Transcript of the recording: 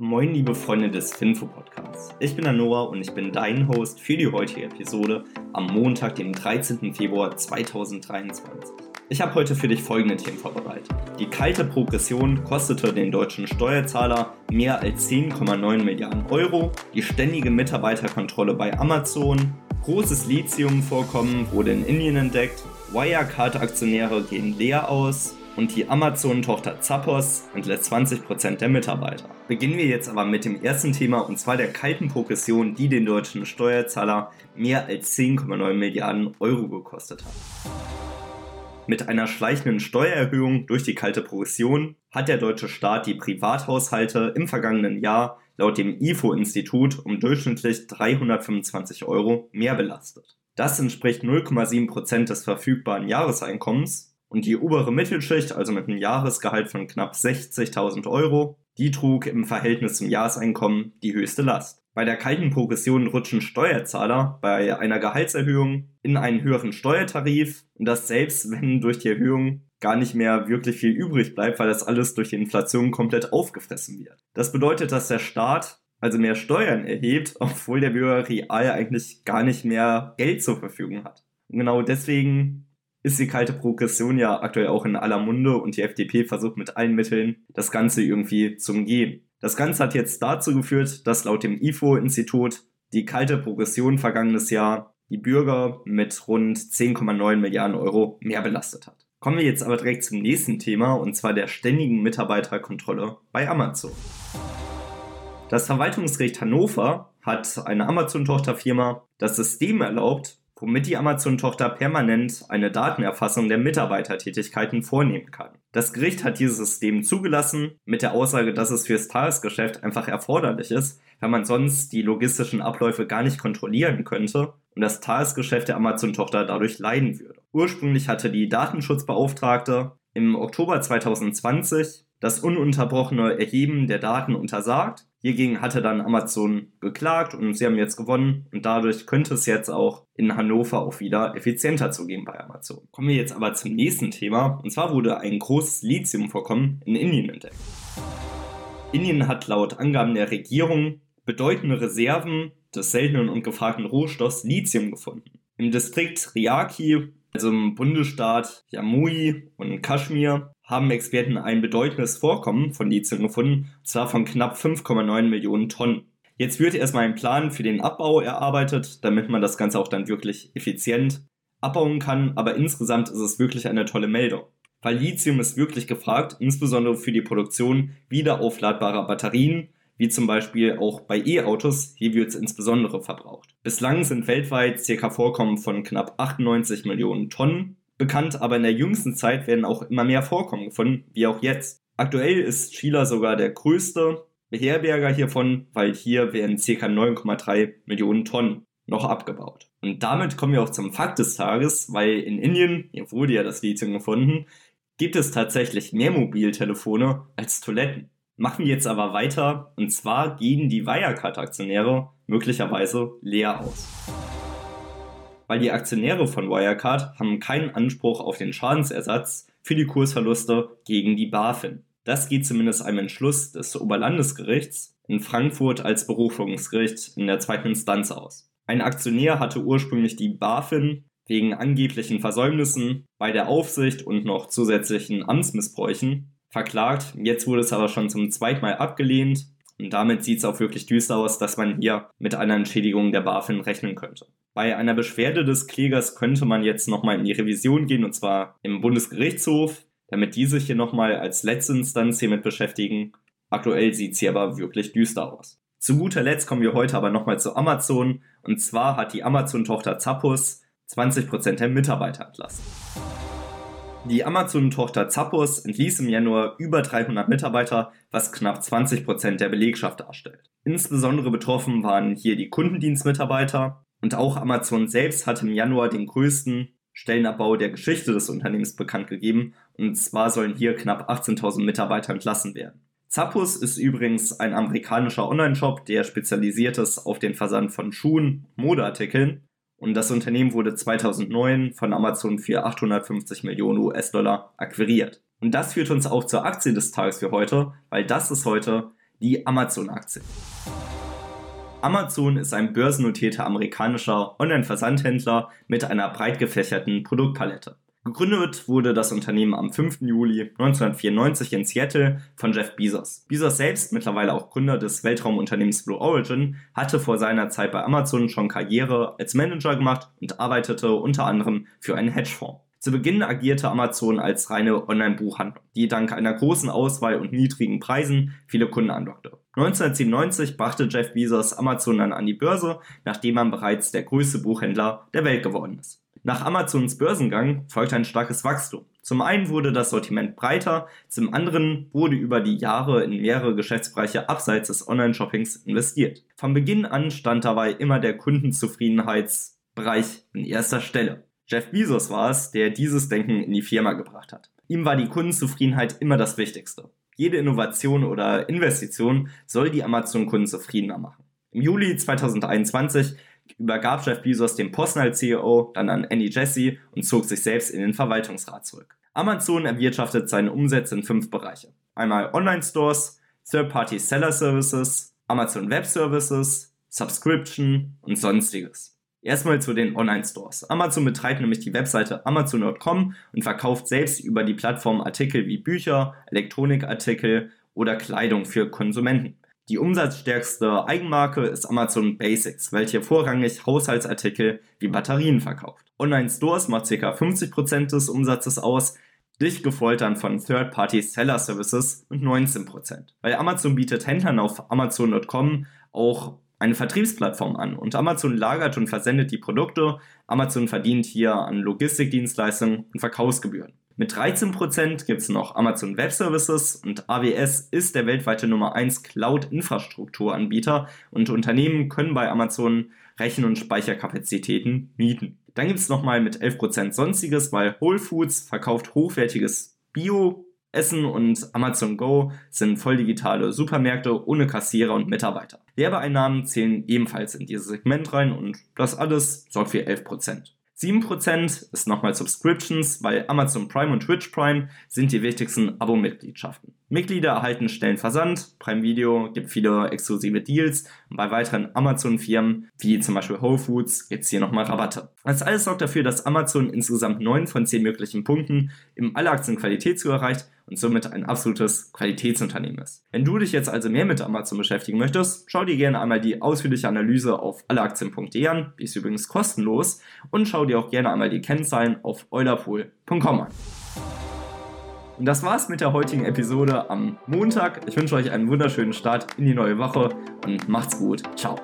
Moin, liebe Freunde des Finfo Podcasts. Ich bin Anora und ich bin dein Host für die heutige Episode am Montag, dem 13. Februar 2023. Ich habe heute für dich folgende Themen vorbereitet. Die kalte Progression kostete den deutschen Steuerzahler mehr als 10,9 Milliarden Euro, die ständige Mitarbeiterkontrolle bei Amazon, großes Lithiumvorkommen wurde in Indien entdeckt, Wirecard-Aktionäre gehen leer aus, und die Amazon-Tochter Zappos entlässt 20% der Mitarbeiter. Beginnen wir jetzt aber mit dem ersten Thema und zwar der kalten Progression, die den deutschen Steuerzahler mehr als 10,9 Milliarden Euro gekostet hat. Mit einer schleichenden Steuererhöhung durch die kalte Progression hat der deutsche Staat die Privathaushalte im vergangenen Jahr laut dem IFO-Institut um durchschnittlich 325 Euro mehr belastet. Das entspricht 0,7% des verfügbaren Jahreseinkommens und die obere Mittelschicht, also mit einem Jahresgehalt von knapp 60.000 Euro, die trug im Verhältnis zum Jahreseinkommen die höchste Last. Bei der kalten Progression rutschen Steuerzahler bei einer Gehaltserhöhung in einen höheren Steuertarif und das selbst, wenn durch die Erhöhung gar nicht mehr wirklich viel übrig bleibt, weil das alles durch die Inflation komplett aufgefressen wird. Das bedeutet, dass der Staat also mehr Steuern erhebt, obwohl der Bürger real eigentlich gar nicht mehr Geld zur Verfügung hat. Und genau deswegen ist die kalte Progression ja aktuell auch in aller Munde und die FDP versucht mit allen Mitteln, das Ganze irgendwie zu umgehen. Das Ganze hat jetzt dazu geführt, dass laut dem IFO-Institut die kalte Progression vergangenes Jahr die Bürger mit rund 10,9 Milliarden Euro mehr belastet hat. Kommen wir jetzt aber direkt zum nächsten Thema und zwar der ständigen Mitarbeiterkontrolle bei Amazon. Das Verwaltungsgericht Hannover hat einer Amazon-Tochterfirma das System erlaubt, womit die Amazon-Tochter permanent eine Datenerfassung der Mitarbeitertätigkeiten vornehmen kann. Das Gericht hat dieses System zugelassen, mit der Aussage, dass es fürs Tagesgeschäft einfach erforderlich ist, weil man sonst die logistischen Abläufe gar nicht kontrollieren könnte und das Tagesgeschäft der Amazon-Tochter dadurch leiden würde. Ursprünglich hatte die Datenschutzbeauftragte im Oktober 2020 das ununterbrochene Erheben der Daten untersagt Hiergegen hatte dann Amazon geklagt und sie haben jetzt gewonnen und dadurch könnte es jetzt auch in Hannover auch wieder effizienter zugehen bei Amazon. Kommen wir jetzt aber zum nächsten Thema und zwar wurde ein großes Lithiumvorkommen in Indien entdeckt. Indien hat laut Angaben der Regierung bedeutende Reserven des seltenen und gefragten Rohstoffs Lithium gefunden. Im Distrikt Riaki, also im Bundesstaat Jamui und Kaschmir, haben Experten ein bedeutendes Vorkommen von Lithium gefunden, und zwar von knapp 5,9 Millionen Tonnen. Jetzt wird erstmal ein Plan für den Abbau erarbeitet, damit man das Ganze auch dann wirklich effizient abbauen kann, aber insgesamt ist es wirklich eine tolle Meldung. Weil Lithium ist wirklich gefragt, insbesondere für die Produktion wiederaufladbarer Batterien, wie zum Beispiel auch bei E-Autos, hier wird es insbesondere verbraucht. Bislang sind weltweit circa Vorkommen von knapp 98 Millionen Tonnen bekannt, aber in der jüngsten Zeit werden auch immer mehr Vorkommen gefunden, wie auch jetzt. Aktuell ist Chile sogar der größte Beherberger hiervon, weil hier werden ca. 9,3 Millionen Tonnen noch abgebaut. Und damit kommen wir auch zum Fakt des Tages, weil in Indien, hier wurde ja das Lithium gefunden, gibt es tatsächlich mehr Mobiltelefone als Toiletten. Machen wir jetzt aber weiter, und zwar gehen die Wirecard-Aktionäre möglicherweise leer aus weil die Aktionäre von Wirecard haben keinen Anspruch auf den Schadensersatz für die Kursverluste gegen die BaFin. Das geht zumindest einem Entschluss des Oberlandesgerichts in Frankfurt als Berufungsgericht in der zweiten Instanz aus. Ein Aktionär hatte ursprünglich die BaFin wegen angeblichen Versäumnissen bei der Aufsicht und noch zusätzlichen Amtsmissbräuchen verklagt. Jetzt wurde es aber schon zum zweiten Mal abgelehnt und damit sieht es auch wirklich düster aus, dass man hier mit einer Entschädigung der BaFin rechnen könnte. Bei einer Beschwerde des Klägers könnte man jetzt nochmal in die Revision gehen, und zwar im Bundesgerichtshof, damit die sich hier nochmal als letzte Instanz hiermit beschäftigen. Aktuell sieht sie aber wirklich düster aus. Zu guter Letzt kommen wir heute aber nochmal zu Amazon, und zwar hat die Amazon-Tochter Zappos 20% der Mitarbeiter entlassen. Die Amazon-Tochter Zappos entließ im Januar über 300 Mitarbeiter, was knapp 20% der Belegschaft darstellt. Insbesondere betroffen waren hier die Kundendienstmitarbeiter, und auch Amazon selbst hat im Januar den größten Stellenabbau der Geschichte des Unternehmens bekannt gegeben. Und zwar sollen hier knapp 18.000 Mitarbeiter entlassen werden. Zappos ist übrigens ein amerikanischer Online-Shop, der spezialisiert ist auf den Versand von Schuhen, Modeartikeln. Und das Unternehmen wurde 2009 von Amazon für 850 Millionen US-Dollar akquiriert. Und das führt uns auch zur Aktie des Tages für heute, weil das ist heute die Amazon-Aktie. Amazon ist ein börsennotierter amerikanischer Online-Versandhändler mit einer breit gefächerten Produktpalette. Gegründet wurde das Unternehmen am 5. Juli 1994 in Seattle von Jeff Bezos. Bezos selbst, mittlerweile auch Gründer des Weltraumunternehmens Blue Origin, hatte vor seiner Zeit bei Amazon schon Karriere als Manager gemacht und arbeitete unter anderem für einen Hedgefonds. Zu Beginn agierte Amazon als reine Online-Buchhandlung, die dank einer großen Auswahl und niedrigen Preisen viele Kunden anlockte. 1997 brachte Jeff Bezos Amazon dann an die Börse, nachdem man bereits der größte Buchhändler der Welt geworden ist. Nach Amazons Börsengang folgte ein starkes Wachstum. Zum einen wurde das Sortiment breiter, zum anderen wurde über die Jahre in mehrere Geschäftsbereiche abseits des Online-Shoppings investiert. Von Beginn an stand dabei immer der Kundenzufriedenheitsbereich an erster Stelle. Jeff Bezos war es, der dieses Denken in die Firma gebracht hat. Ihm war die Kundenzufriedenheit immer das Wichtigste. Jede Innovation oder Investition soll die Amazon-Kunden zufriedener machen. Im Juli 2021 übergab Jeff Bezos den Posten als CEO dann an Andy Jassy und zog sich selbst in den Verwaltungsrat zurück. Amazon erwirtschaftet seine Umsätze in fünf Bereiche. Einmal Online-Stores, Third-Party Seller Services, Amazon Web Services, Subscription und sonstiges. Erstmal zu den Online-Stores. Amazon betreibt nämlich die Webseite Amazon.com und verkauft selbst über die Plattform Artikel wie Bücher, Elektronikartikel oder Kleidung für Konsumenten. Die umsatzstärkste Eigenmarke ist Amazon Basics, welche vorrangig Haushaltsartikel wie Batterien verkauft. Online-Stores macht ca. 50% des Umsatzes aus, dicht gefolgt dann von Third-Party Seller Services mit 19%. Weil Amazon bietet Händlern auf Amazon.com auch eine Vertriebsplattform an und Amazon lagert und versendet die Produkte. Amazon verdient hier an Logistikdienstleistungen und Verkaufsgebühren. Mit 13% gibt es noch Amazon Web Services und AWS ist der weltweite Nummer 1 Cloud-Infrastrukturanbieter und Unternehmen können bei Amazon Rechen- und Speicherkapazitäten mieten. Dann gibt es nochmal mit 11% Sonstiges, weil Whole Foods verkauft hochwertiges Bio Essen und Amazon Go sind voll digitale Supermärkte ohne Kassierer und Mitarbeiter. Werbeeinnahmen zählen ebenfalls in dieses Segment rein und das alles sorgt für 11%. 7% ist nochmal Subscriptions, weil Amazon Prime und Twitch Prime sind die wichtigsten Abo-Mitgliedschaften. Mitglieder erhalten schnellen Versand, Prime Video gibt viele exklusive Deals und bei weiteren Amazon-Firmen, wie zum Beispiel Whole Foods, gibt es hier nochmal Rabatte. Das alles sorgt dafür, dass Amazon insgesamt 9 von 10 möglichen Punkten im alle Aktien Qualitätsziel erreicht und somit ein absolutes Qualitätsunternehmen ist. Wenn du dich jetzt also mehr mit Amazon beschäftigen möchtest, schau dir gerne einmal die ausführliche Analyse auf alleaktien.de an, die ist übrigens kostenlos, und schau dir auch gerne einmal die Kennzahlen auf eulerpool.com an. Und das war's mit der heutigen Episode am Montag. Ich wünsche euch einen wunderschönen Start in die neue Woche und macht's gut. Ciao.